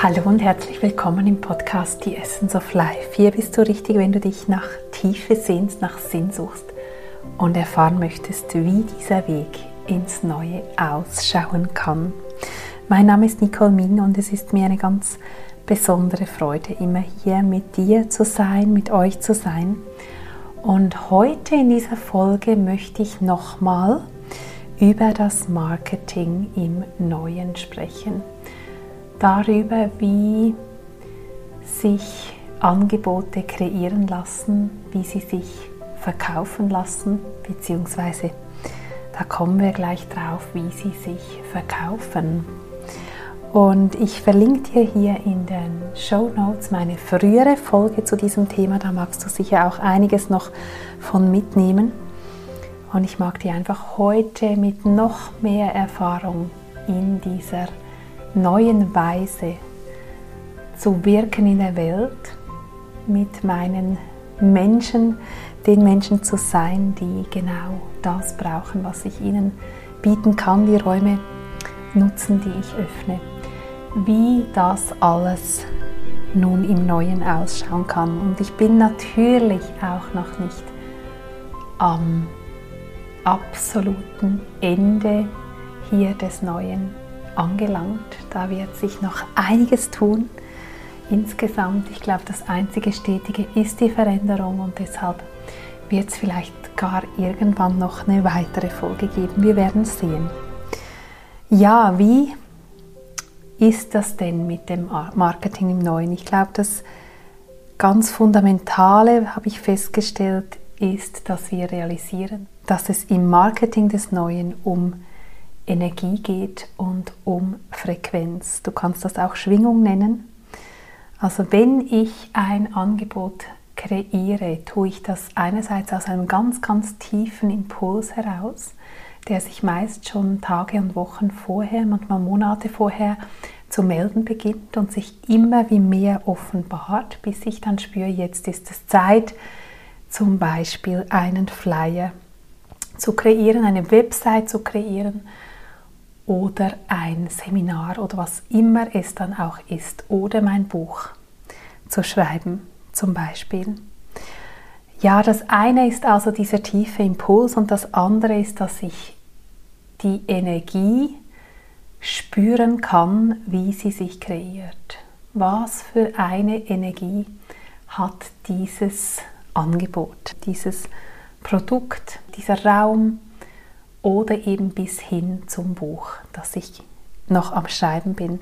Hallo und herzlich willkommen im Podcast Die Essence of Life. Hier bist du richtig, wenn du dich nach Tiefe sehnst, nach Sinn suchst und erfahren möchtest, wie dieser Weg ins Neue ausschauen kann. Mein Name ist Nicole Min und es ist mir eine ganz besondere Freude, immer hier mit dir zu sein, mit euch zu sein. Und heute in dieser Folge möchte ich nochmal über das Marketing im Neuen sprechen darüber, wie sich Angebote kreieren lassen, wie sie sich verkaufen lassen, beziehungsweise da kommen wir gleich drauf, wie sie sich verkaufen. Und ich verlinke dir hier in den Show Notes meine frühere Folge zu diesem Thema. Da magst du sicher auch einiges noch von mitnehmen. Und ich mag dir einfach heute mit noch mehr Erfahrung in dieser neuen Weise zu wirken in der Welt, mit meinen Menschen, den Menschen zu sein, die genau das brauchen, was ich ihnen bieten kann, die Räume nutzen, die ich öffne. Wie das alles nun im Neuen ausschauen kann. Und ich bin natürlich auch noch nicht am absoluten Ende hier des Neuen angelangt. Da wird sich noch einiges tun. Insgesamt, ich glaube, das einzige Stetige ist die Veränderung und deshalb wird es vielleicht gar irgendwann noch eine weitere Folge geben. Wir werden sehen. Ja, wie ist das denn mit dem Marketing im Neuen? Ich glaube, das ganz Fundamentale, habe ich festgestellt, ist, dass wir realisieren, dass es im Marketing des Neuen um Energie geht und um Frequenz. Du kannst das auch Schwingung nennen. Also wenn ich ein Angebot kreiere, tue ich das einerseits aus einem ganz, ganz tiefen Impuls heraus, der sich meist schon Tage und Wochen vorher, manchmal Monate vorher zu melden beginnt und sich immer wie mehr offenbart, bis ich dann spüre, jetzt ist es Zeit, zum Beispiel einen Flyer zu kreieren, eine Website zu kreieren, oder ein Seminar oder was immer es dann auch ist oder mein Buch zu schreiben zum Beispiel. Ja, das eine ist also dieser tiefe Impuls und das andere ist, dass ich die Energie spüren kann, wie sie sich kreiert. Was für eine Energie hat dieses Angebot, dieses Produkt, dieser Raum, oder eben bis hin zum Buch, das ich noch am Schreiben bin.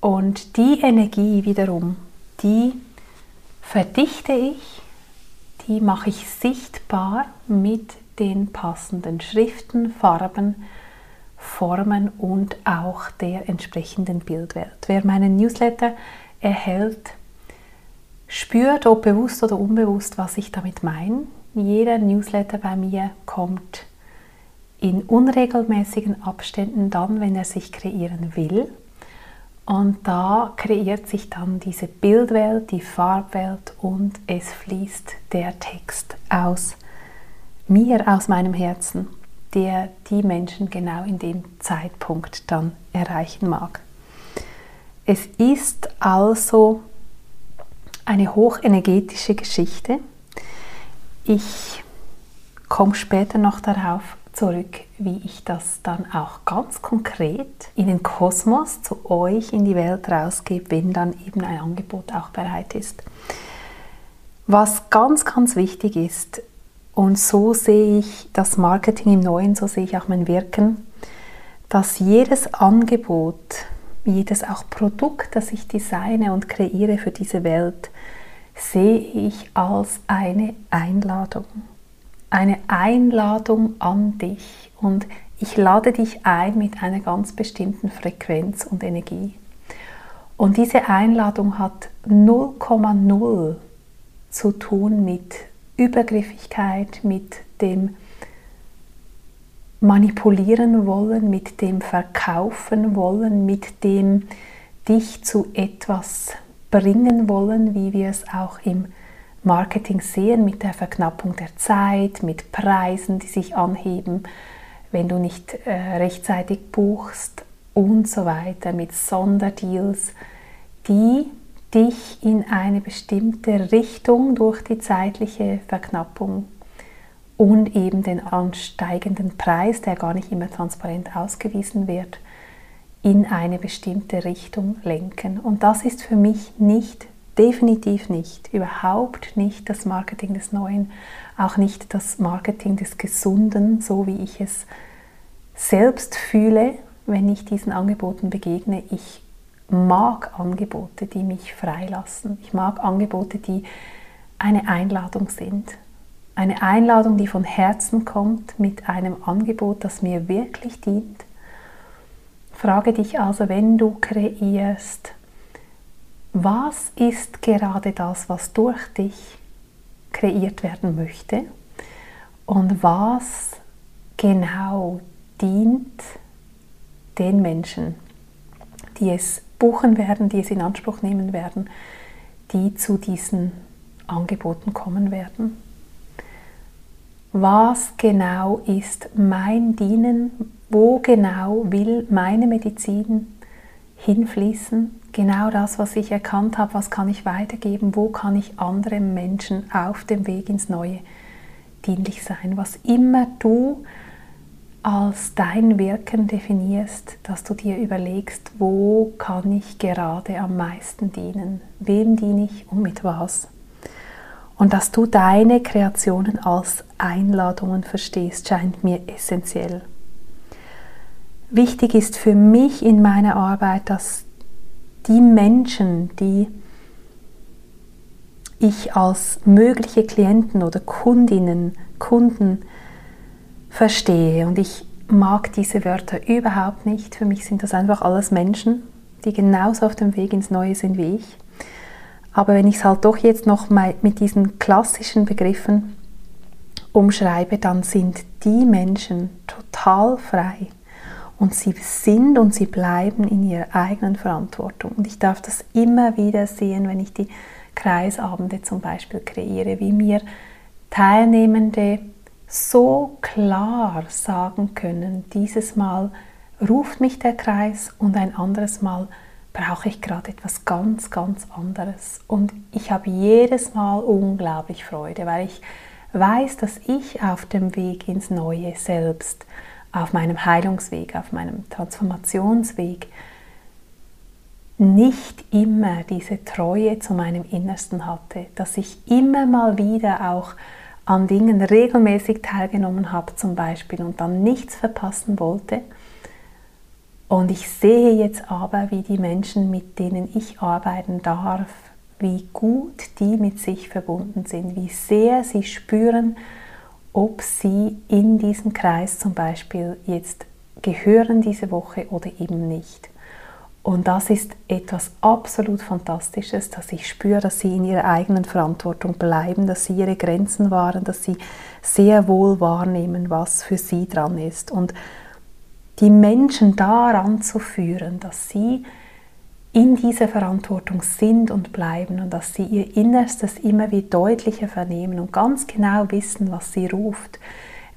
Und die Energie wiederum, die verdichte ich, die mache ich sichtbar mit den passenden Schriften, Farben, Formen und auch der entsprechenden Bildwelt. Wer meinen Newsletter erhält, spürt, ob bewusst oder unbewusst, was ich damit meine. Jeder Newsletter bei mir kommt in unregelmäßigen Abständen dann, wenn er sich kreieren will. Und da kreiert sich dann diese Bildwelt, die Farbwelt und es fließt der Text aus mir, aus meinem Herzen, der die Menschen genau in dem Zeitpunkt dann erreichen mag. Es ist also eine hochenergetische Geschichte. Ich komme später noch darauf zurück, wie ich das dann auch ganz konkret in den Kosmos zu euch in die Welt rausgebe, wenn dann eben ein Angebot auch bereit ist. Was ganz, ganz wichtig ist, und so sehe ich das Marketing im Neuen, so sehe ich auch mein Wirken, dass jedes Angebot, jedes auch Produkt, das ich designe und kreiere für diese Welt, sehe ich als eine Einladung eine Einladung an dich und ich lade dich ein mit einer ganz bestimmten Frequenz und Energie. Und diese Einladung hat 0,0 zu tun mit Übergriffigkeit, mit dem Manipulieren wollen, mit dem Verkaufen wollen, mit dem dich zu etwas bringen wollen, wie wir es auch im Marketing sehen mit der Verknappung der Zeit, mit Preisen, die sich anheben, wenn du nicht äh, rechtzeitig buchst und so weiter, mit Sonderdeals, die dich in eine bestimmte Richtung durch die zeitliche Verknappung und eben den ansteigenden Preis, der gar nicht immer transparent ausgewiesen wird, in eine bestimmte Richtung lenken. Und das ist für mich nicht, definitiv nicht, überhaupt nicht das Marketing des Neuen, auch nicht das Marketing des Gesunden, so wie ich es selbst fühle, wenn ich diesen Angeboten begegne. Ich mag Angebote, die mich freilassen. Ich mag Angebote, die eine Einladung sind. Eine Einladung, die von Herzen kommt mit einem Angebot, das mir wirklich dient. Frage dich also, wenn du kreierst, was ist gerade das, was durch dich kreiert werden möchte und was genau dient den Menschen, die es buchen werden, die es in Anspruch nehmen werden, die zu diesen Angeboten kommen werden. Was genau ist mein Dienen? Wo genau will meine Medizin hinfließen? Genau das, was ich erkannt habe, was kann ich weitergeben? Wo kann ich anderen Menschen auf dem Weg ins Neue dienlich sein? Was immer du als dein Wirken definierst, dass du dir überlegst, wo kann ich gerade am meisten dienen, wem diene ich und mit was. Und dass du deine Kreationen als Einladungen verstehst, scheint mir essentiell. Wichtig ist für mich in meiner Arbeit, dass die Menschen, die ich als mögliche Klienten oder Kundinnen, Kunden verstehe. Und ich mag diese Wörter überhaupt nicht. Für mich sind das einfach alles Menschen, die genauso auf dem Weg ins Neue sind wie ich. Aber wenn ich es halt doch jetzt noch mal mit diesen klassischen Begriffen umschreibe, dann sind die Menschen total frei. Und sie sind und sie bleiben in ihrer eigenen Verantwortung. Und ich darf das immer wieder sehen, wenn ich die Kreisabende zum Beispiel kreiere, wie mir Teilnehmende so klar sagen können, dieses Mal ruft mich der Kreis und ein anderes Mal brauche ich gerade etwas ganz, ganz anderes. Und ich habe jedes Mal unglaublich Freude, weil ich weiß, dass ich auf dem Weg ins Neue selbst, auf meinem Heilungsweg, auf meinem Transformationsweg, nicht immer diese Treue zu meinem Innersten hatte, dass ich immer mal wieder auch an Dingen regelmäßig teilgenommen habe zum Beispiel und dann nichts verpassen wollte. Und ich sehe jetzt aber, wie die Menschen, mit denen ich arbeiten darf, wie gut die mit sich verbunden sind, wie sehr sie spüren, ob sie in diesen Kreis zum Beispiel jetzt gehören diese Woche oder eben nicht. Und das ist etwas absolut Fantastisches, dass ich spüre, dass sie in ihrer eigenen Verantwortung bleiben, dass sie ihre Grenzen wahren, dass sie sehr wohl wahrnehmen, was für sie dran ist. Und die Menschen daran zu führen, dass sie in dieser Verantwortung sind und bleiben und dass sie ihr Innerstes immer wieder deutlicher vernehmen und ganz genau wissen, was sie ruft,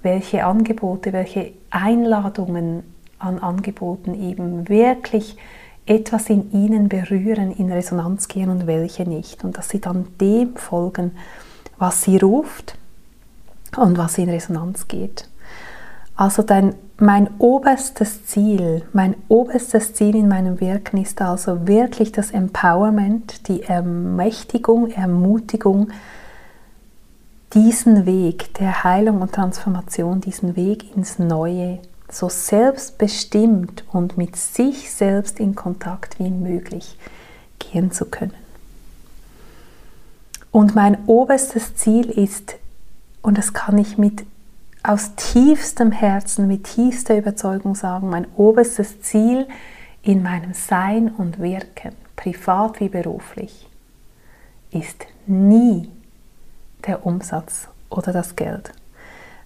welche Angebote, welche Einladungen an Angeboten eben wirklich etwas in ihnen berühren, in Resonanz gehen und welche nicht. Und dass sie dann dem folgen, was sie ruft und was in Resonanz geht. Also dein, mein oberstes Ziel, mein oberstes Ziel in meinem Wirken ist also wirklich das Empowerment, die Ermächtigung, Ermutigung, diesen Weg der Heilung und Transformation, diesen Weg ins Neue so selbstbestimmt und mit sich selbst in Kontakt wie möglich gehen zu können. Und mein oberstes Ziel ist, und das kann ich mit aus tiefstem Herzen, mit tiefster Überzeugung sagen, mein oberstes Ziel in meinem Sein und Wirken, privat wie beruflich, ist nie der Umsatz oder das Geld.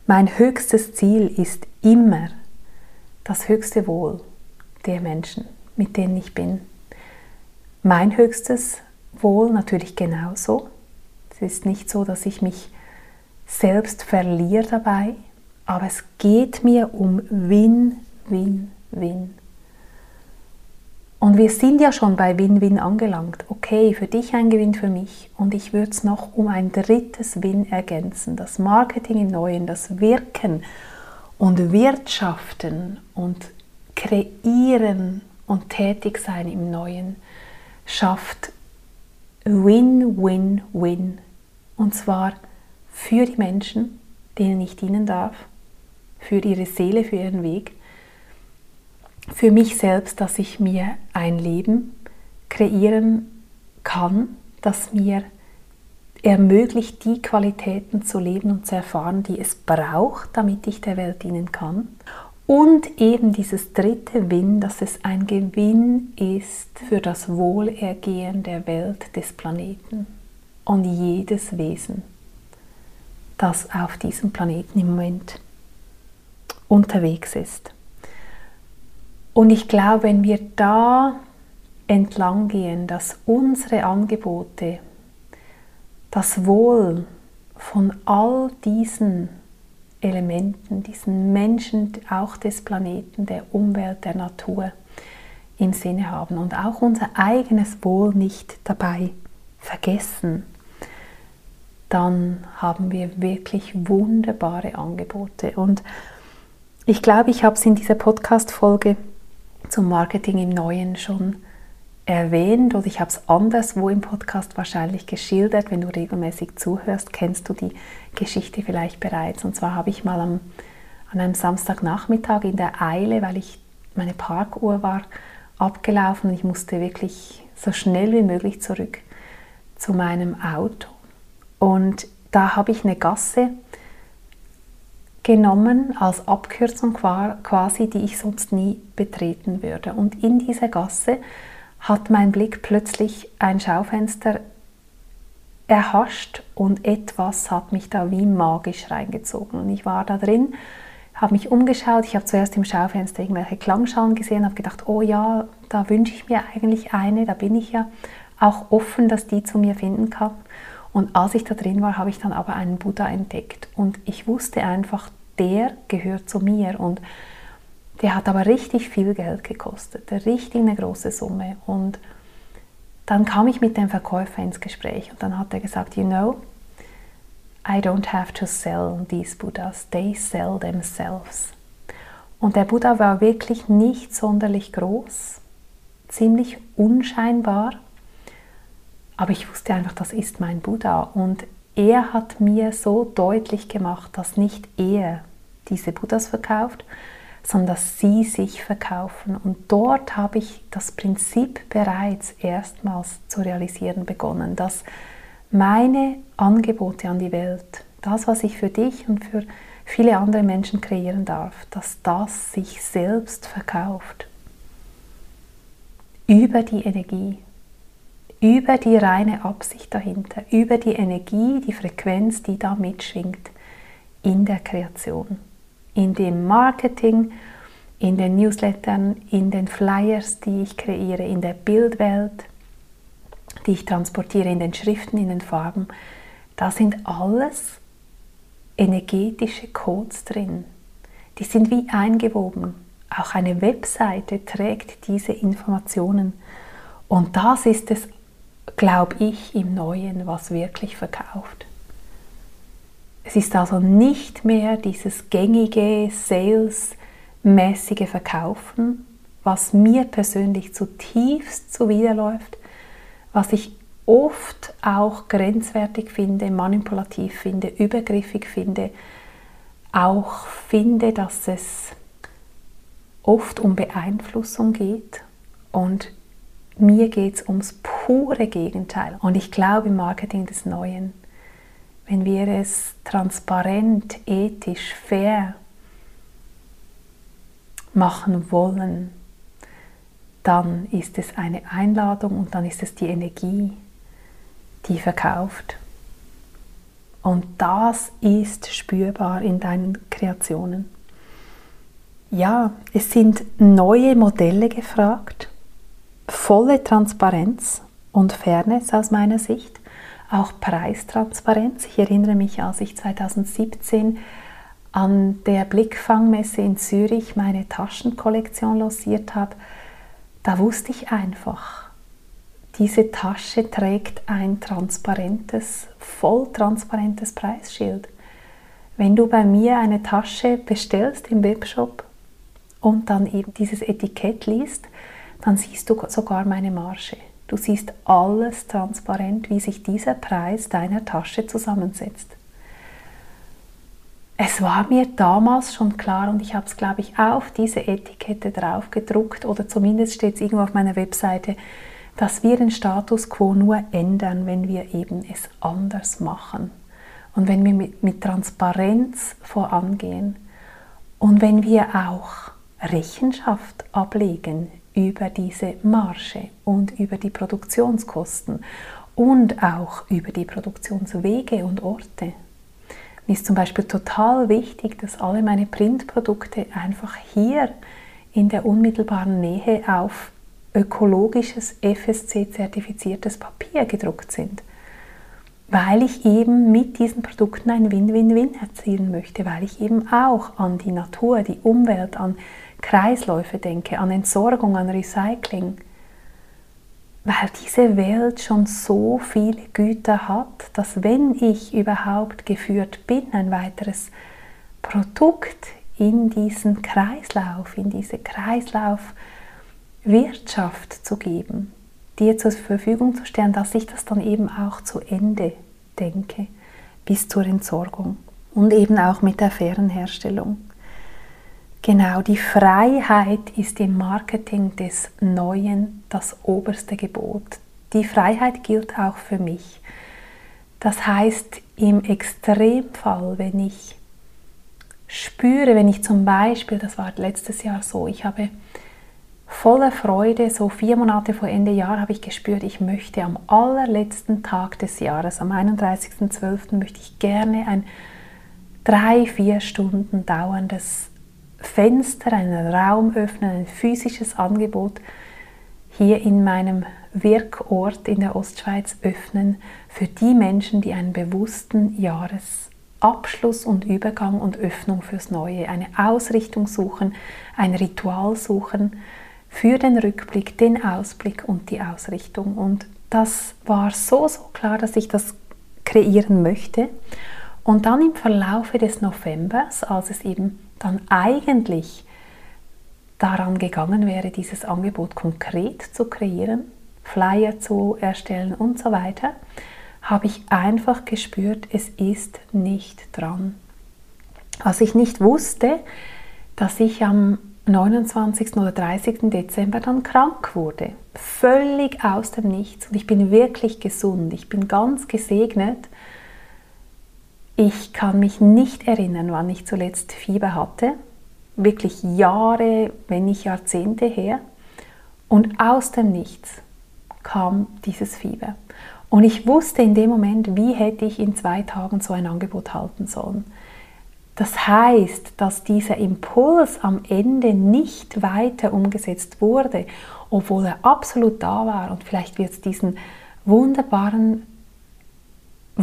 Mein höchstes Ziel ist immer das höchste Wohl der Menschen, mit denen ich bin. Mein höchstes Wohl natürlich genauso. Es ist nicht so, dass ich mich selbst verliere dabei, aber es geht mir um Win, Win, Win. Und wir sind ja schon bei Win-Win angelangt. Okay, für dich ein Gewinn, für mich. Und ich würde es noch um ein drittes Win ergänzen. Das Marketing im Neuen, das Wirken und Wirtschaften und Kreieren und Tätigsein im Neuen schafft Win-Win-Win. Und zwar für die Menschen, denen ich dienen darf, für ihre Seele, für ihren Weg für mich selbst, dass ich mir ein Leben kreieren kann, das mir ermöglicht, die Qualitäten zu leben und zu erfahren, die es braucht, damit ich der Welt dienen kann. Und eben dieses dritte Win, dass es ein Gewinn ist für das Wohlergehen der Welt des Planeten und jedes Wesen, das auf diesem Planeten im Moment unterwegs ist. Und ich glaube, wenn wir da entlang gehen, dass unsere Angebote das Wohl von all diesen Elementen, diesen Menschen, auch des Planeten, der Umwelt, der Natur im Sinne haben und auch unser eigenes Wohl nicht dabei vergessen, dann haben wir wirklich wunderbare Angebote. Und ich glaube, ich habe es in dieser Podcast-Folge zum Marketing im Neuen schon erwähnt oder ich habe es anderswo im Podcast wahrscheinlich geschildert. Wenn du regelmäßig zuhörst, kennst du die Geschichte vielleicht bereits. Und zwar habe ich mal am, an einem Samstagnachmittag in der Eile, weil ich meine Parkuhr war abgelaufen und ich musste wirklich so schnell wie möglich zurück zu meinem Auto. Und da habe ich eine Gasse genommen als Abkürzung quasi, die ich sonst nie betreten würde. Und in dieser Gasse hat mein Blick plötzlich ein Schaufenster erhascht und etwas hat mich da wie magisch reingezogen. Und ich war da drin, habe mich umgeschaut, ich habe zuerst im Schaufenster irgendwelche Klangschalen gesehen, habe gedacht, oh ja, da wünsche ich mir eigentlich eine, da bin ich ja auch offen, dass die zu mir finden kann. Und als ich da drin war, habe ich dann aber einen Buddha entdeckt. Und ich wusste einfach, der gehört zu mir. Und der hat aber richtig viel Geld gekostet, richtig eine große Summe. Und dann kam ich mit dem Verkäufer ins Gespräch und dann hat er gesagt, you know, I don't have to sell these Buddhas, they sell themselves. Und der Buddha war wirklich nicht sonderlich groß, ziemlich unscheinbar, aber ich wusste einfach, das ist mein Buddha. Und er hat mir so deutlich gemacht, dass nicht er diese Buddhas verkauft, sondern dass sie sich verkaufen. Und dort habe ich das Prinzip bereits erstmals zu realisieren begonnen, dass meine Angebote an die Welt, das, was ich für dich und für viele andere Menschen kreieren darf, dass das sich selbst verkauft. Über die Energie, über die reine Absicht dahinter, über die Energie, die Frequenz, die da mitschwingt in der Kreation, in dem Marketing, in den Newslettern, in den Flyers, die ich kreiere, in der Bildwelt, die ich transportiere, in den Schriften, in den Farben. Da sind alles energetische Codes drin. Die sind wie eingewoben. Auch eine Webseite trägt diese Informationen. Und das ist es glaube ich, im Neuen, was wirklich verkauft. Es ist also nicht mehr dieses gängige, salesmäßige Verkaufen, was mir persönlich zutiefst zuwiderläuft, was ich oft auch grenzwertig finde, manipulativ finde, übergriffig finde, auch finde, dass es oft um Beeinflussung geht und mir geht es ums pure Gegenteil. Und ich glaube im Marketing des Neuen, wenn wir es transparent, ethisch, fair machen wollen, dann ist es eine Einladung und dann ist es die Energie, die verkauft. Und das ist spürbar in deinen Kreationen. Ja, es sind neue Modelle gefragt volle Transparenz und Fairness aus meiner Sicht, auch Preistransparenz. Ich erinnere mich, als ich 2017 an der Blickfangmesse in Zürich meine Taschenkollektion lanciert habe, da wusste ich einfach, diese Tasche trägt ein transparentes, voll transparentes Preisschild. Wenn du bei mir eine Tasche bestellst im Webshop und dann eben dieses Etikett liest, dann siehst du sogar meine Marge. Du siehst alles transparent, wie sich dieser Preis deiner Tasche zusammensetzt. Es war mir damals schon klar und ich habe es, glaube ich, auf diese Etikette drauf gedruckt oder zumindest steht es irgendwo auf meiner Webseite, dass wir den Status quo nur ändern, wenn wir eben es anders machen und wenn wir mit, mit Transparenz vorangehen und wenn wir auch Rechenschaft ablegen über diese Marge und über die Produktionskosten und auch über die Produktionswege und Orte. Mir ist zum Beispiel total wichtig, dass alle meine Printprodukte einfach hier in der unmittelbaren Nähe auf ökologisches FSC-zertifiziertes Papier gedruckt sind, weil ich eben mit diesen Produkten ein Win-Win-Win erzielen möchte, weil ich eben auch an die Natur, die Umwelt, an Kreisläufe denke, an Entsorgung, an Recycling, weil diese Welt schon so viele Güter hat, dass wenn ich überhaupt geführt bin, ein weiteres Produkt in diesen Kreislauf, in diese Kreislaufwirtschaft zu geben, dir zur Verfügung zu stellen, dass ich das dann eben auch zu Ende denke, bis zur Entsorgung und eben auch mit der fairen Herstellung. Genau, die Freiheit ist im Marketing des Neuen das oberste Gebot. Die Freiheit gilt auch für mich. Das heißt, im Extremfall, wenn ich spüre, wenn ich zum Beispiel, das war letztes Jahr so, ich habe voller Freude, so vier Monate vor Ende Jahr habe ich gespürt, ich möchte am allerletzten Tag des Jahres, am 31.12. möchte ich gerne ein drei, vier Stunden dauerndes Fenster, einen Raum öffnen, ein physisches Angebot hier in meinem Wirkort in der Ostschweiz öffnen für die Menschen, die einen bewussten Jahresabschluss und Übergang und Öffnung fürs Neue, eine Ausrichtung suchen, ein Ritual suchen für den Rückblick, den Ausblick und die Ausrichtung. Und das war so, so klar, dass ich das kreieren möchte. Und dann im Verlaufe des Novembers, als es eben dann eigentlich daran gegangen wäre, dieses Angebot konkret zu kreieren, Flyer zu erstellen und so weiter, habe ich einfach gespürt, es ist nicht dran. Als ich nicht wusste, dass ich am 29. oder 30. Dezember dann krank wurde, völlig aus dem Nichts und ich bin wirklich gesund, ich bin ganz gesegnet ich kann mich nicht erinnern, wann ich zuletzt Fieber hatte. Wirklich Jahre, wenn nicht Jahrzehnte her. Und aus dem Nichts kam dieses Fieber. Und ich wusste in dem Moment, wie hätte ich in zwei Tagen so ein Angebot halten sollen. Das heißt, dass dieser Impuls am Ende nicht weiter umgesetzt wurde, obwohl er absolut da war. Und vielleicht wird es diesen wunderbaren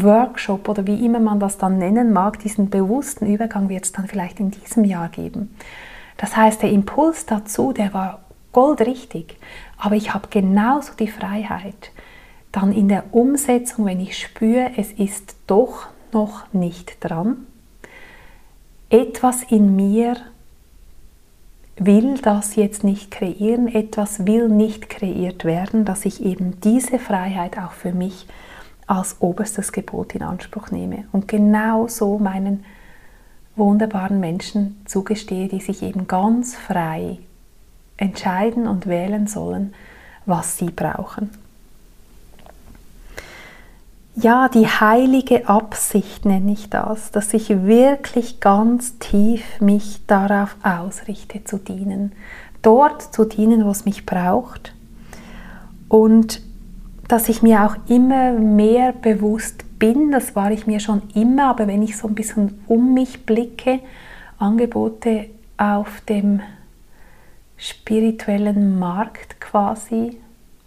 Workshop oder wie immer man das dann nennen mag, diesen bewussten Übergang wird es dann vielleicht in diesem Jahr geben. Das heißt, der Impuls dazu, der war goldrichtig, aber ich habe genauso die Freiheit, dann in der Umsetzung, wenn ich spüre, es ist doch noch nicht dran, etwas in mir will das jetzt nicht kreieren, etwas will nicht kreiert werden, dass ich eben diese Freiheit auch für mich als oberstes Gebot in Anspruch nehme und genau so meinen wunderbaren Menschen zugestehe, die sich eben ganz frei entscheiden und wählen sollen, was sie brauchen. Ja, die heilige Absicht nenne ich das, dass ich wirklich ganz tief mich darauf ausrichte zu dienen, dort zu dienen, wo es mich braucht und dass ich mir auch immer mehr bewusst bin, das war ich mir schon immer, aber wenn ich so ein bisschen um mich blicke, Angebote auf dem spirituellen Markt quasi,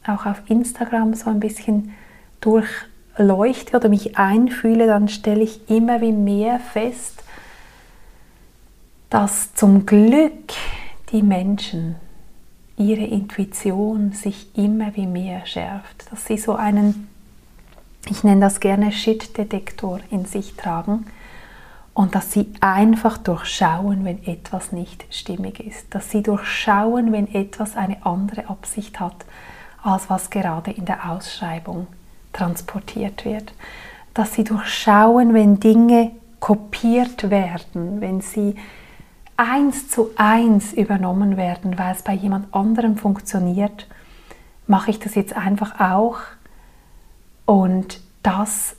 auch auf Instagram so ein bisschen durchleuchte oder mich einfühle, dann stelle ich immer wie mehr fest, dass zum Glück die Menschen ihre Intuition sich immer wie mehr schärft, dass sie so einen, ich nenne das gerne Shit-Detektor in sich tragen und dass sie einfach durchschauen, wenn etwas nicht stimmig ist, dass sie durchschauen, wenn etwas eine andere Absicht hat, als was gerade in der Ausschreibung transportiert wird, dass sie durchschauen, wenn Dinge kopiert werden, wenn sie eins zu eins übernommen werden, weil es bei jemand anderem funktioniert, mache ich das jetzt einfach auch. Und das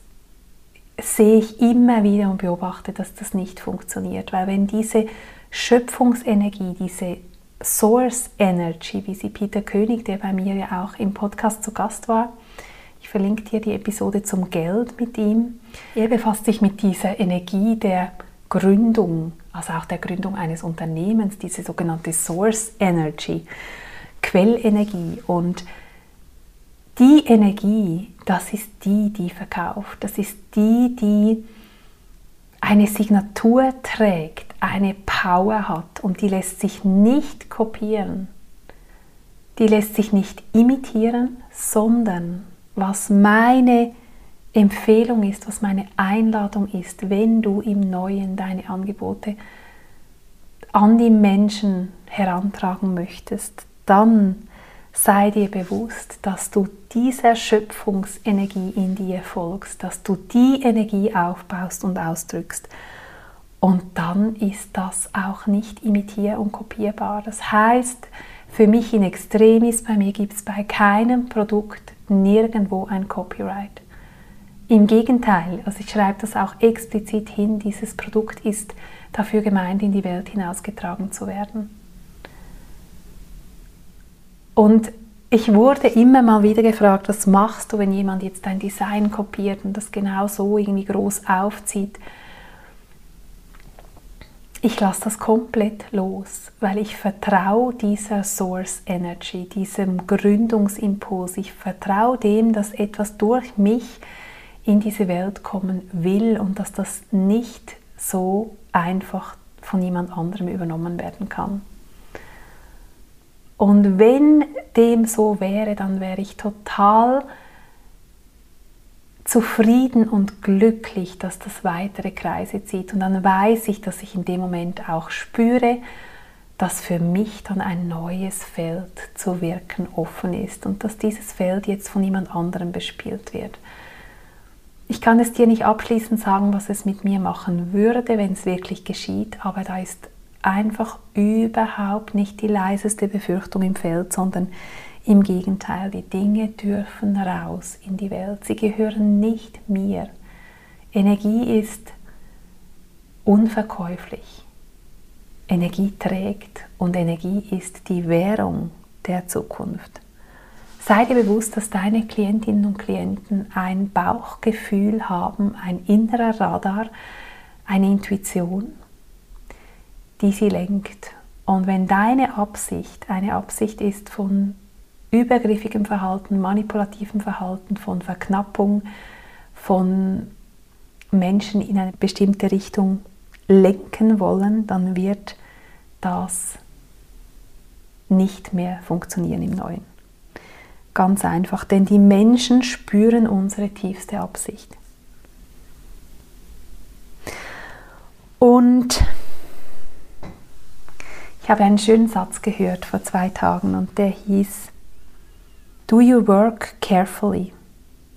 sehe ich immer wieder und beobachte, dass das nicht funktioniert. Weil wenn diese Schöpfungsenergie, diese Source Energy, wie sie Peter König, der bei mir ja auch im Podcast zu Gast war, ich verlinke dir die Episode zum Geld mit ihm. Er befasst sich mit dieser Energie der Gründung, also auch der Gründung eines Unternehmens, diese sogenannte Source Energy, Quellenergie. Und die Energie, das ist die, die verkauft. Das ist die, die eine Signatur trägt, eine Power hat und die lässt sich nicht kopieren. Die lässt sich nicht imitieren, sondern was meine Empfehlung ist, was meine Einladung ist, wenn du im Neuen deine Angebote an die Menschen herantragen möchtest, dann sei dir bewusst, dass du dieser Schöpfungsenergie in dir folgst, dass du die Energie aufbaust und ausdrückst. Und dann ist das auch nicht imitier- und kopierbar. Das heißt, für mich in Extremis, bei mir gibt es bei keinem Produkt nirgendwo ein Copyright. Im Gegenteil, also ich schreibe das auch explizit hin, dieses Produkt ist dafür gemeint, in die Welt hinausgetragen zu werden. Und ich wurde immer mal wieder gefragt, was machst du, wenn jemand jetzt dein Design kopiert und das genau so irgendwie groß aufzieht. Ich lasse das komplett los, weil ich vertraue dieser Source Energy, diesem Gründungsimpuls. Ich vertraue dem, dass etwas durch mich in diese Welt kommen will und dass das nicht so einfach von jemand anderem übernommen werden kann. Und wenn dem so wäre, dann wäre ich total zufrieden und glücklich, dass das weitere Kreise zieht. Und dann weiß ich, dass ich in dem Moment auch spüre, dass für mich dann ein neues Feld zu wirken offen ist und dass dieses Feld jetzt von jemand anderem bespielt wird. Ich kann es dir nicht abschließend sagen, was es mit mir machen würde, wenn es wirklich geschieht, aber da ist einfach überhaupt nicht die leiseste Befürchtung im Feld, sondern im Gegenteil, die Dinge dürfen raus in die Welt. Sie gehören nicht mir. Energie ist unverkäuflich. Energie trägt und Energie ist die Währung der Zukunft. Sei dir bewusst, dass deine Klientinnen und Klienten ein Bauchgefühl haben, ein innerer Radar, eine Intuition, die sie lenkt. Und wenn deine Absicht eine Absicht ist von übergriffigem Verhalten, manipulativem Verhalten, von Verknappung, von Menschen in eine bestimmte Richtung lenken wollen, dann wird das nicht mehr funktionieren im Neuen. Ganz einfach, denn die Menschen spüren unsere tiefste Absicht. Und ich habe einen schönen Satz gehört vor zwei Tagen und der hieß, Do your work carefully,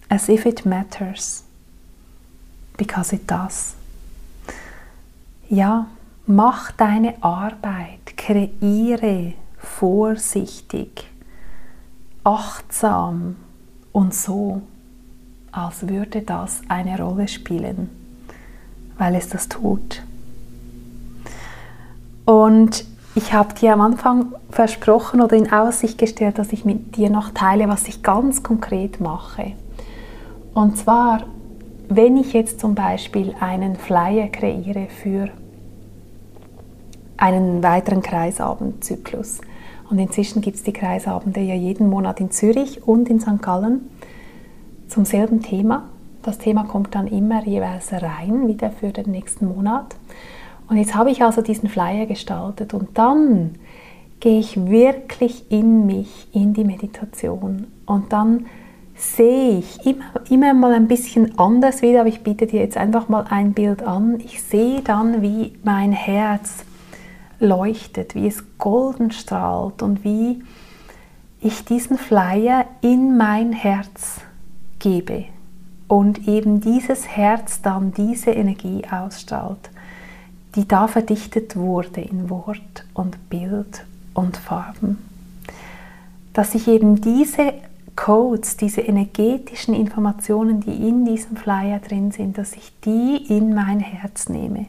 as if it matters, because it does. Ja, mach deine Arbeit, kreiere vorsichtig achtsam und so, als würde das eine Rolle spielen, weil es das tut. Und ich habe dir am Anfang versprochen oder in Aussicht gestellt, dass ich mit dir noch teile, was ich ganz konkret mache. Und zwar, wenn ich jetzt zum Beispiel einen Flyer kreiere für einen weiteren Kreisabendzyklus, und inzwischen gibt es die Kreisabende ja jeden Monat in Zürich und in St. Gallen zum selben Thema. Das Thema kommt dann immer jeweils rein, wieder für den nächsten Monat. Und jetzt habe ich also diesen Flyer gestaltet und dann gehe ich wirklich in mich, in die Meditation und dann sehe ich immer, immer mal ein bisschen anders wieder, aber ich biete dir jetzt einfach mal ein Bild an. Ich sehe dann, wie mein Herz leuchtet, wie es golden strahlt und wie ich diesen Flyer in mein Herz gebe und eben dieses Herz dann diese Energie ausstrahlt, die da verdichtet wurde in Wort und Bild und Farben. Dass ich eben diese Codes, diese energetischen Informationen, die in diesem Flyer drin sind, dass ich die in mein Herz nehme.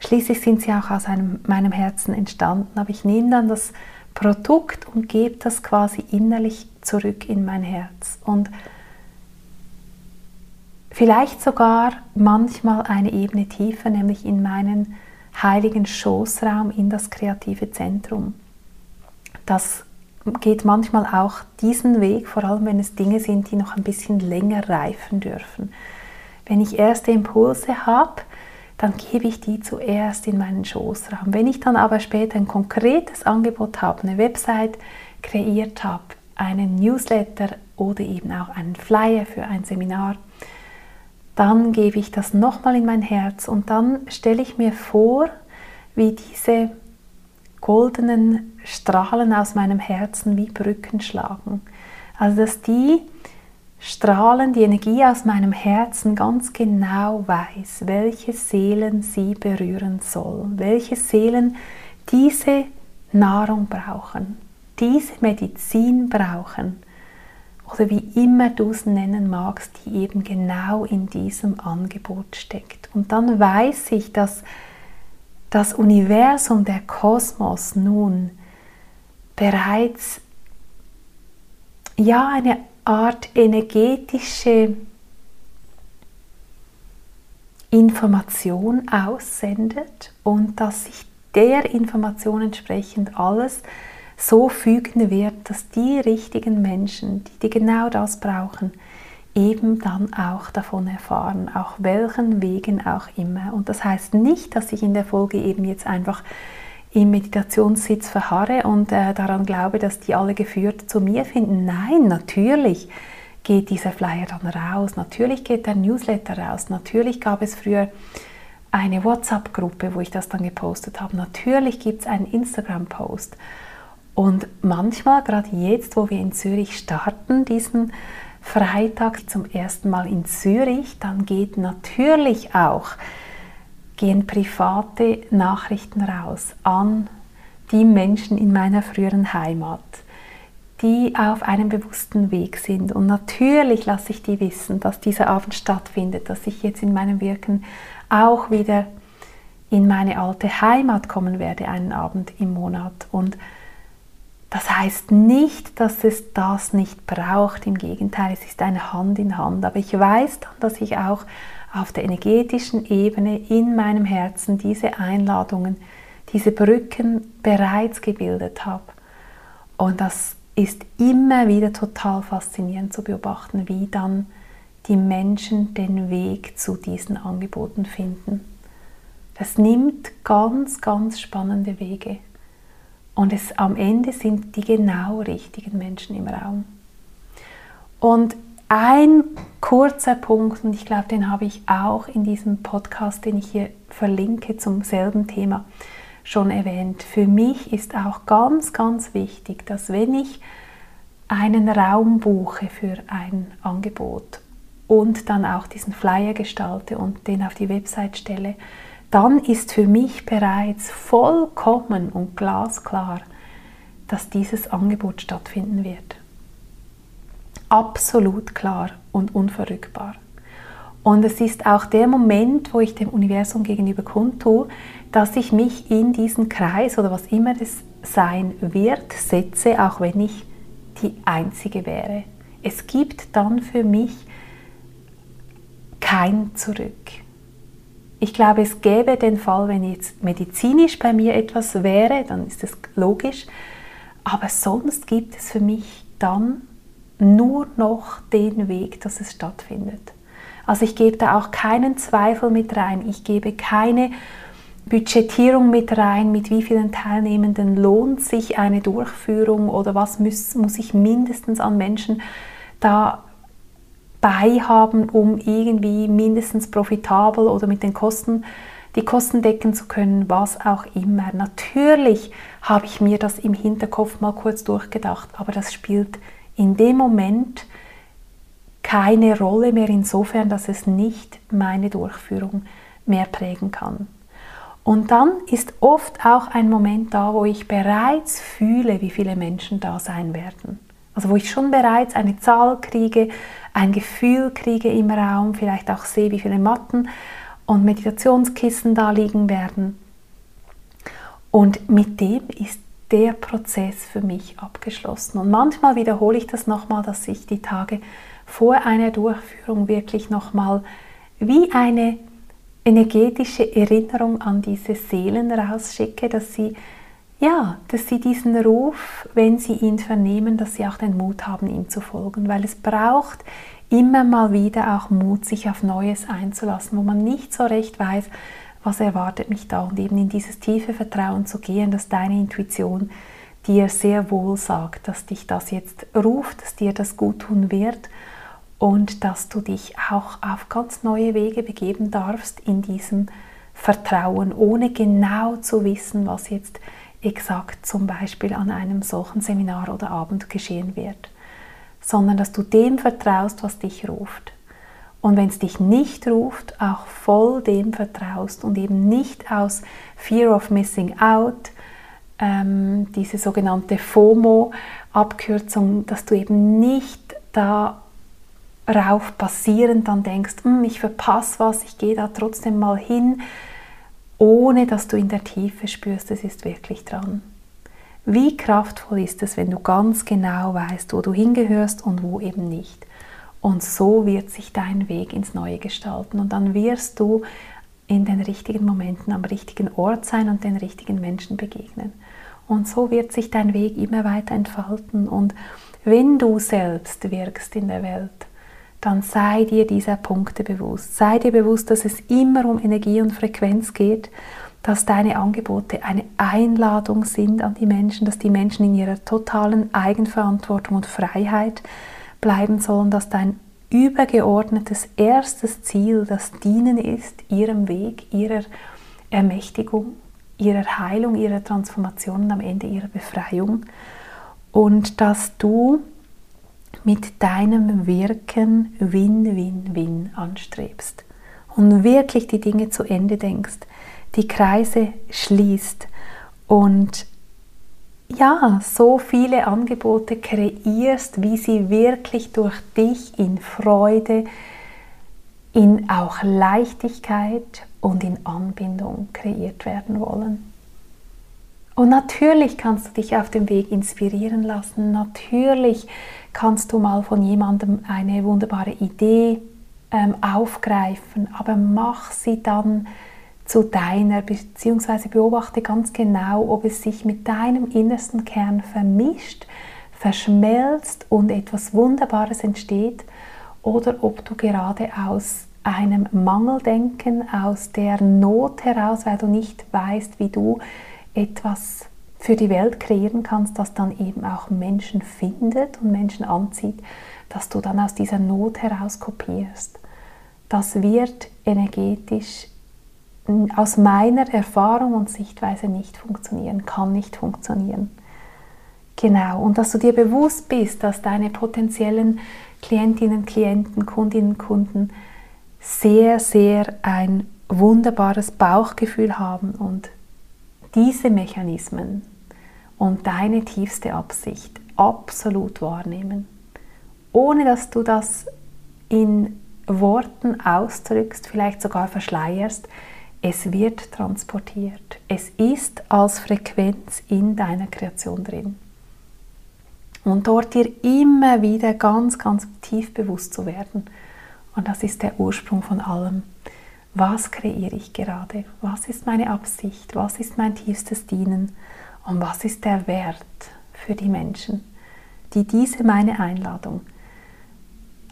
Schließlich sind sie auch aus einem, meinem Herzen entstanden, aber ich nehme dann das Produkt und gebe das quasi innerlich zurück in mein Herz. Und vielleicht sogar manchmal eine Ebene tiefer, nämlich in meinen heiligen Schoßraum, in das kreative Zentrum. Das geht manchmal auch diesen Weg, vor allem wenn es Dinge sind, die noch ein bisschen länger reifen dürfen. Wenn ich erste Impulse habe, dann gebe ich die zuerst in meinen Schoßraum. Wenn ich dann aber später ein konkretes Angebot habe, eine Website kreiert habe, einen Newsletter oder eben auch einen Flyer für ein Seminar, dann gebe ich das nochmal in mein Herz und dann stelle ich mir vor, wie diese goldenen Strahlen aus meinem Herzen wie Brücken schlagen. Also dass die Strahlen, die Energie aus meinem Herzen ganz genau weiß, welche Seelen sie berühren soll, welche Seelen diese Nahrung brauchen, diese Medizin brauchen oder wie immer du es nennen magst, die eben genau in diesem Angebot steckt. Und dann weiß ich, dass das Universum, der Kosmos nun bereits ja eine Art energetische Information aussendet und dass sich der Information entsprechend alles so fügen wird, dass die richtigen Menschen, die, die genau das brauchen, eben dann auch davon erfahren, auch welchen Wegen auch immer. Und das heißt nicht, dass ich in der Folge eben jetzt einfach im Meditationssitz verharre und äh, daran glaube, dass die alle geführt zu mir finden. Nein, natürlich geht dieser Flyer dann raus, natürlich geht der Newsletter raus, natürlich gab es früher eine WhatsApp-Gruppe, wo ich das dann gepostet habe, natürlich gibt es einen Instagram-Post. Und manchmal, gerade jetzt, wo wir in Zürich starten, diesen Freitag zum ersten Mal in Zürich, dann geht natürlich auch gehen private Nachrichten raus an die Menschen in meiner früheren Heimat, die auf einem bewussten Weg sind. Und natürlich lasse ich die wissen, dass dieser Abend stattfindet, dass ich jetzt in meinem Wirken auch wieder in meine alte Heimat kommen werde, einen Abend im Monat. Und das heißt nicht, dass es das nicht braucht, im Gegenteil, es ist eine Hand in Hand. Aber ich weiß dann, dass ich auch auf der energetischen Ebene in meinem Herzen diese Einladungen, diese Brücken bereits gebildet habe. Und das ist immer wieder total faszinierend zu beobachten, wie dann die Menschen den Weg zu diesen Angeboten finden. Das nimmt ganz, ganz spannende Wege. Und es, am Ende sind die genau richtigen Menschen im Raum. Und ein kurzer Punkt, und ich glaube, den habe ich auch in diesem Podcast, den ich hier verlinke zum selben Thema, schon erwähnt. Für mich ist auch ganz, ganz wichtig, dass wenn ich einen Raum buche für ein Angebot und dann auch diesen Flyer gestalte und den auf die Website stelle, dann ist für mich bereits vollkommen und glasklar, dass dieses Angebot stattfinden wird. Absolut klar und unverrückbar. Und es ist auch der Moment, wo ich dem Universum gegenüber kundtue, dass ich mich in diesen Kreis oder was immer es sein wird, setze, auch wenn ich die Einzige wäre. Es gibt dann für mich kein Zurück. Ich glaube, es gäbe den Fall, wenn jetzt medizinisch bei mir etwas wäre, dann ist es logisch. Aber sonst gibt es für mich dann nur noch den Weg, dass es stattfindet. Also ich gebe da auch keinen Zweifel mit rein. Ich gebe keine Budgetierung mit rein, mit wie vielen Teilnehmenden lohnt sich eine Durchführung oder was muss, muss ich mindestens an Menschen da haben, um irgendwie mindestens profitabel oder mit den Kosten die Kosten decken zu können, was auch immer. Natürlich habe ich mir das im Hinterkopf mal kurz durchgedacht, aber das spielt in dem Moment keine Rolle mehr insofern, dass es nicht meine Durchführung mehr prägen kann. Und dann ist oft auch ein Moment da, wo ich bereits fühle, wie viele Menschen da sein werden. Also wo ich schon bereits eine Zahl kriege, ein Gefühl kriege im Raum, vielleicht auch sehe, wie viele Matten und Meditationskissen da liegen werden. Und mit dem ist der Prozess für mich abgeschlossen. Und manchmal wiederhole ich das nochmal, dass ich die Tage vor einer Durchführung wirklich nochmal wie eine energetische Erinnerung an diese Seelen rausschicke, dass sie ja, dass sie diesen Ruf, wenn sie ihn vernehmen, dass sie auch den Mut haben, ihm zu folgen, weil es braucht immer mal wieder auch Mut, sich auf Neues einzulassen, wo man nicht so recht weiß, was erwartet mich da und eben in dieses tiefe Vertrauen zu gehen, dass deine Intuition dir sehr wohl sagt, dass dich das jetzt ruft, dass dir das gut tun wird und dass du dich auch auf ganz neue Wege begeben darfst in diesem Vertrauen, ohne genau zu wissen, was jetzt exakt zum Beispiel an einem solchen Seminar oder Abend geschehen wird, sondern dass du dem vertraust, was dich ruft. Und wenn es dich nicht ruft, auch voll dem vertraust und eben nicht aus Fear of Missing Out, ähm, diese sogenannte FOMO-Abkürzung, dass du eben nicht darauf basierend dann denkst, hm, ich verpasse was, ich gehe da trotzdem mal hin, ohne dass du in der Tiefe spürst, es ist wirklich dran. Wie kraftvoll ist es, wenn du ganz genau weißt, wo du hingehörst und wo eben nicht. Und so wird sich dein Weg ins Neue gestalten und dann wirst du in den richtigen Momenten am richtigen Ort sein und den richtigen Menschen begegnen. Und so wird sich dein Weg immer weiter entfalten. Und wenn du selbst wirkst in der Welt, dann sei dir dieser Punkte bewusst. Sei dir bewusst, dass es immer um Energie und Frequenz geht, dass deine Angebote eine Einladung sind an die Menschen, dass die Menschen in ihrer totalen Eigenverantwortung und Freiheit bleiben sollen, dass dein übergeordnetes erstes Ziel das Dienen ist, ihrem Weg, ihrer Ermächtigung, ihrer Heilung, ihrer Transformation und am Ende ihrer Befreiung. Und dass du mit deinem Wirken Win-Win-Win anstrebst und wirklich die Dinge zu Ende denkst, die Kreise schließt und ja, so viele Angebote kreierst, wie sie wirklich durch dich in Freude, in auch Leichtigkeit und in Anbindung kreiert werden wollen. Und natürlich kannst du dich auf dem Weg inspirieren lassen. Natürlich kannst du mal von jemandem eine wunderbare Idee ähm, aufgreifen, aber mach sie dann zu deiner, beziehungsweise beobachte ganz genau, ob es sich mit deinem innersten Kern vermischt, verschmelzt und etwas Wunderbares entsteht oder ob du gerade aus einem Mangeldenken, aus der Not heraus, weil du nicht weißt, wie du etwas für die Welt kreieren kannst, das dann eben auch Menschen findet und Menschen anzieht, dass du dann aus dieser Not heraus kopierst. Das wird energetisch aus meiner Erfahrung und Sichtweise nicht funktionieren, kann nicht funktionieren. Genau, und dass du dir bewusst bist, dass deine potenziellen Klientinnen, Klienten, Kundinnen, Kunden sehr, sehr ein wunderbares Bauchgefühl haben und diese Mechanismen und deine tiefste Absicht absolut wahrnehmen, ohne dass du das in Worten ausdrückst, vielleicht sogar verschleierst, es wird transportiert. Es ist als Frequenz in deiner Kreation drin. Und dort dir immer wieder ganz, ganz tief bewusst zu werden. Und das ist der Ursprung von allem was kreiere ich gerade, was ist meine Absicht, was ist mein tiefstes Dienen und was ist der Wert für die Menschen, die diese meine Einladung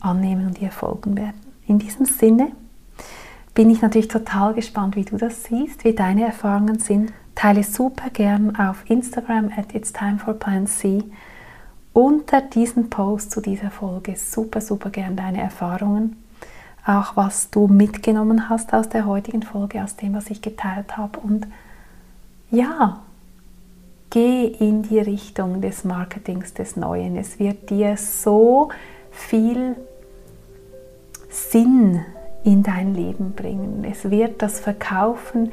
annehmen und ihr folgen werden. In diesem Sinne bin ich natürlich total gespannt, wie du das siehst, wie deine Erfahrungen sind. Teile super gern auf Instagram at It's Time for Plan C unter diesen Post zu dieser Folge super, super gern deine Erfahrungen. Auch was du mitgenommen hast aus der heutigen Folge, aus dem, was ich geteilt habe. Und ja, geh in die Richtung des Marketings des Neuen. Es wird dir so viel Sinn in dein Leben bringen. Es wird das Verkaufen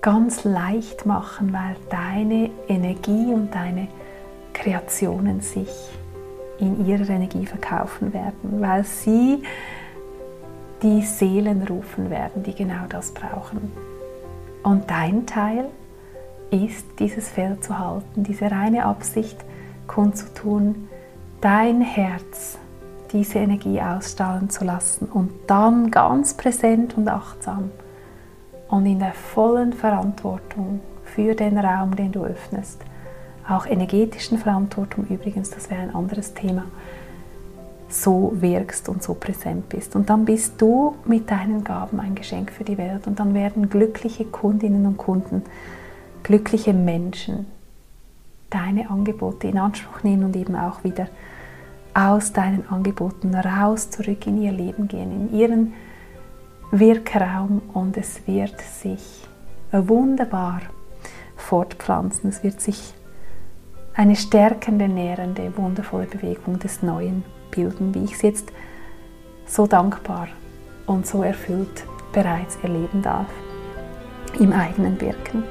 ganz leicht machen, weil deine Energie und deine Kreationen sich in ihrer Energie verkaufen werden, weil sie die Seelen rufen werden, die genau das brauchen. Und dein Teil ist, dieses Feld zu halten, diese reine Absicht kundzutun, dein Herz diese Energie ausstrahlen zu lassen und dann ganz präsent und achtsam und in der vollen Verantwortung für den Raum, den du öffnest, auch energetischen Verantwortung übrigens, das wäre ein anderes Thema, so wirkst und so präsent bist. Und dann bist du mit deinen Gaben ein Geschenk für die Welt und dann werden glückliche Kundinnen und Kunden, glückliche Menschen deine Angebote in Anspruch nehmen und eben auch wieder aus deinen Angeboten raus zurück in ihr Leben gehen, in ihren Wirkraum und es wird sich wunderbar fortpflanzen. Es wird sich eine stärkende, nährende, wundervolle Bewegung des Neuen bilden, wie ich es jetzt so dankbar und so erfüllt bereits erleben darf im eigenen Wirken.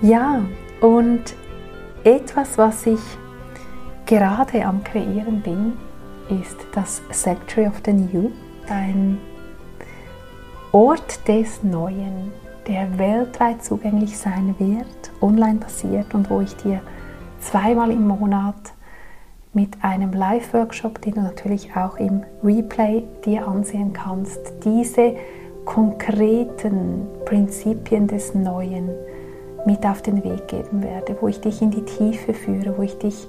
Ja, und etwas, was ich gerade am Kreieren bin, ist das Sanctuary of the New, ein Ort des Neuen, der weltweit zugänglich sein wird, online basiert und wo ich dir zweimal im Monat mit einem Live-Workshop, den du natürlich auch im Replay dir ansehen kannst, diese konkreten Prinzipien des Neuen mit auf den Weg geben werde, wo ich dich in die Tiefe führe, wo ich dich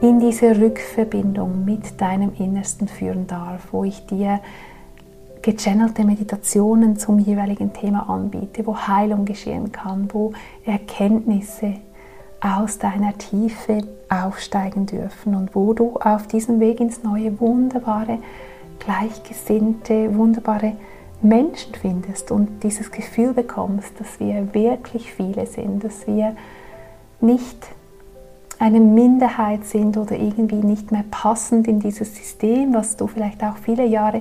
in diese Rückverbindung mit deinem Innersten führen darf, wo ich dir gechannelte Meditationen zum jeweiligen Thema anbiete, wo Heilung geschehen kann, wo Erkenntnisse aus deiner Tiefe aufsteigen dürfen und wo du auf diesem Weg ins Neue wunderbare, gleichgesinnte, wunderbare Menschen findest und dieses Gefühl bekommst, dass wir wirklich viele sind, dass wir nicht eine Minderheit sind oder irgendwie nicht mehr passend in dieses System, was du vielleicht auch viele Jahre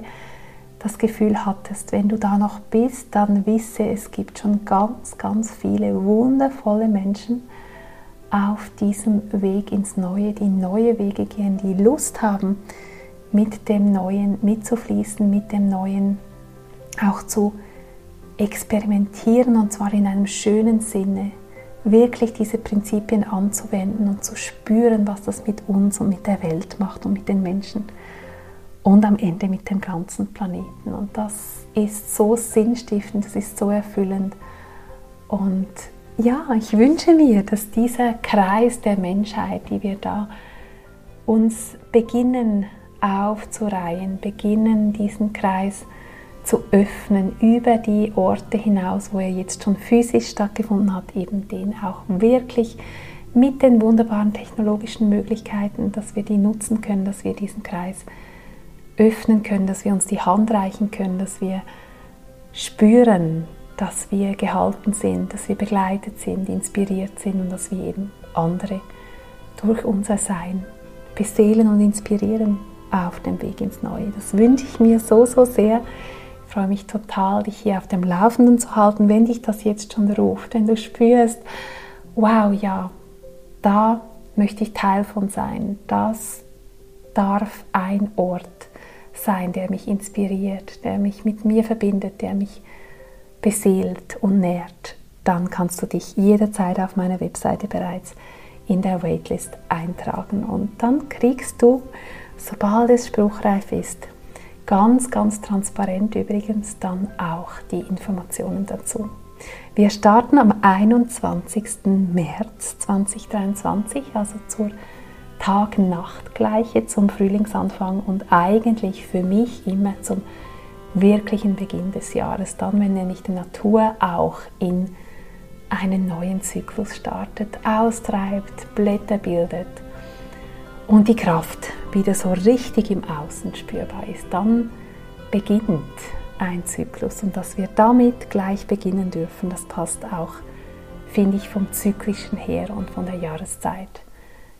das Gefühl hattest, wenn du da noch bist, dann wisse, es gibt schon ganz, ganz viele wundervolle Menschen auf diesem Weg ins Neue, die neue Wege gehen, die Lust haben, mit dem Neuen mitzufließen, mit dem Neuen auch zu experimentieren und zwar in einem schönen Sinne, wirklich diese Prinzipien anzuwenden und zu spüren, was das mit uns und mit der Welt macht und mit den Menschen und am Ende mit dem ganzen Planeten. Und das ist so sinnstiftend, das ist so erfüllend. Und ja, ich wünsche mir, dass dieser Kreis der Menschheit, die wir da uns beginnen aufzureihen, beginnen diesen Kreis zu öffnen über die Orte hinaus, wo er jetzt schon physisch stattgefunden hat, eben den auch wirklich mit den wunderbaren technologischen Möglichkeiten, dass wir die nutzen können, dass wir diesen Kreis öffnen können, dass wir uns die Hand reichen können, dass wir spüren, dass wir gehalten sind, dass wir begleitet sind, inspiriert sind und dass wir eben andere durch unser Sein beseelen und inspirieren auf dem Weg ins Neue. Das wünsche ich mir so, so sehr. Ich freue mich total, dich hier auf dem Laufenden zu halten, wenn dich das jetzt schon ruft, wenn du spürst, wow, ja, da möchte ich Teil von sein. Das darf ein Ort sein, der mich inspiriert, der mich mit mir verbindet, der mich beseelt und nährt. Dann kannst du dich jederzeit auf meiner Webseite bereits in der Waitlist eintragen und dann kriegst du, sobald es spruchreif ist, Ganz, ganz transparent übrigens dann auch die Informationen dazu. Wir starten am 21. März 2023, also zur Tag-Nacht-Gleiche zum Frühlingsanfang und eigentlich für mich immer zum wirklichen Beginn des Jahres, dann wenn nämlich die Natur auch in einen neuen Zyklus startet, austreibt, Blätter bildet und die Kraft wieder so richtig im Außen spürbar ist, dann beginnt ein Zyklus und dass wir damit gleich beginnen dürfen, das passt auch, finde ich, vom zyklischen her und von der Jahreszeit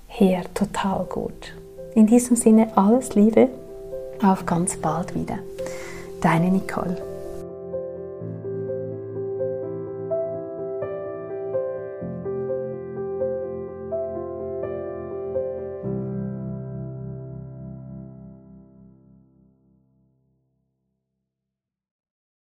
her total gut. In diesem Sinne alles Liebe, auf ganz bald wieder. Deine Nicole.